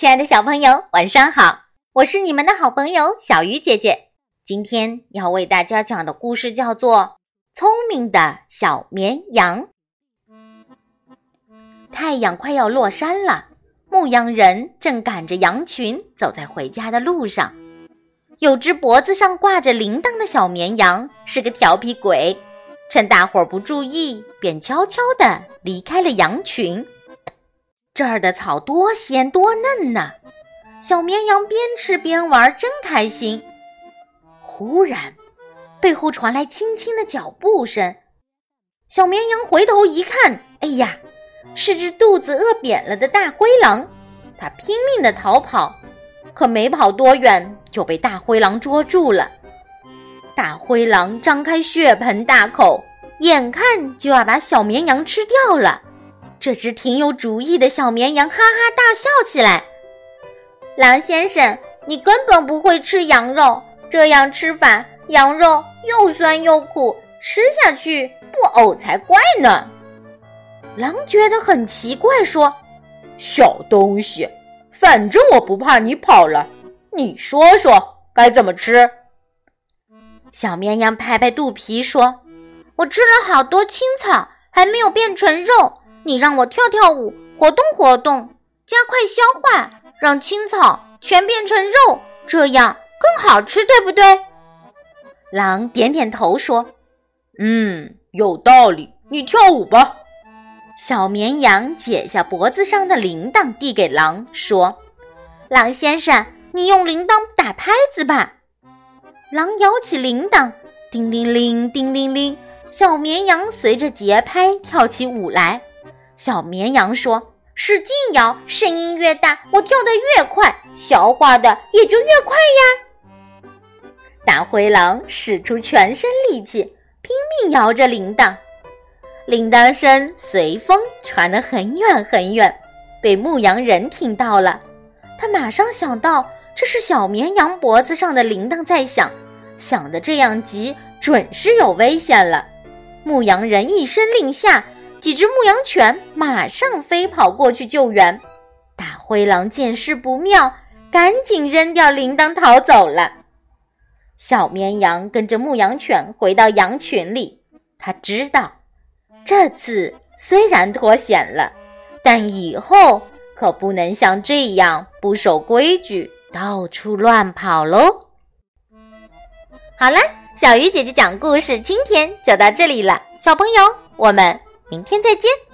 亲爱的小朋友，晚上好！我是你们的好朋友小鱼姐姐。今天要为大家讲的故事叫做《聪明的小绵羊》。太阳快要落山了，牧羊人正赶着羊群走在回家的路上。有只脖子上挂着铃铛的小绵羊是个调皮鬼，趁大伙儿不注意，便悄悄地离开了羊群。这儿的草多鲜多嫩呐！小绵羊边吃边玩，真开心。忽然，背后传来轻轻的脚步声。小绵羊回头一看，哎呀，是只肚子饿扁了的大灰狼！它拼命地逃跑，可没跑多远就被大灰狼捉住了。大灰狼张开血盆大口，眼看就要把小绵羊吃掉了。这只挺有主意的小绵羊哈哈大笑起来。狼先生，你根本不会吃羊肉，这样吃法，羊肉又酸又苦，吃下去不呕才怪呢。狼觉得很奇怪，说：“小东西，反正我不怕你跑了，你说说该怎么吃？”小绵羊拍拍肚皮说：“我吃了好多青草，还没有变成肉。”你让我跳跳舞，活动活动，加快消化，让青草全变成肉，这样更好吃，对不对？狼点点头说：“嗯，有道理。你跳舞吧。”小绵羊解下脖子上的铃铛，递给狼，说：“狼先生，你用铃铛打拍子吧。”狼摇起铃铛，叮铃铃，叮铃铃，小绵羊随着节拍跳起舞来。小绵羊说：“使劲摇，声音越大，我跳得越快，消化的也就越快呀。”大灰狼使出全身力气，拼命摇着铃铛，铃铛声随风传得很远很远，被牧羊人听到了。他马上想到，这是小绵羊脖子上的铃铛在响，响得这样急，准是有危险了。牧羊人一声令下。几只牧羊犬马上飞跑过去救援，大灰狼见势不妙，赶紧扔掉铃铛逃走了。小绵羊跟着牧羊犬回到羊群里，他知道这次虽然脱险了，但以后可不能像这样不守规矩，到处乱跑喽。好了，小鱼姐姐讲故事今天就到这里了，小朋友，我们。明天再见。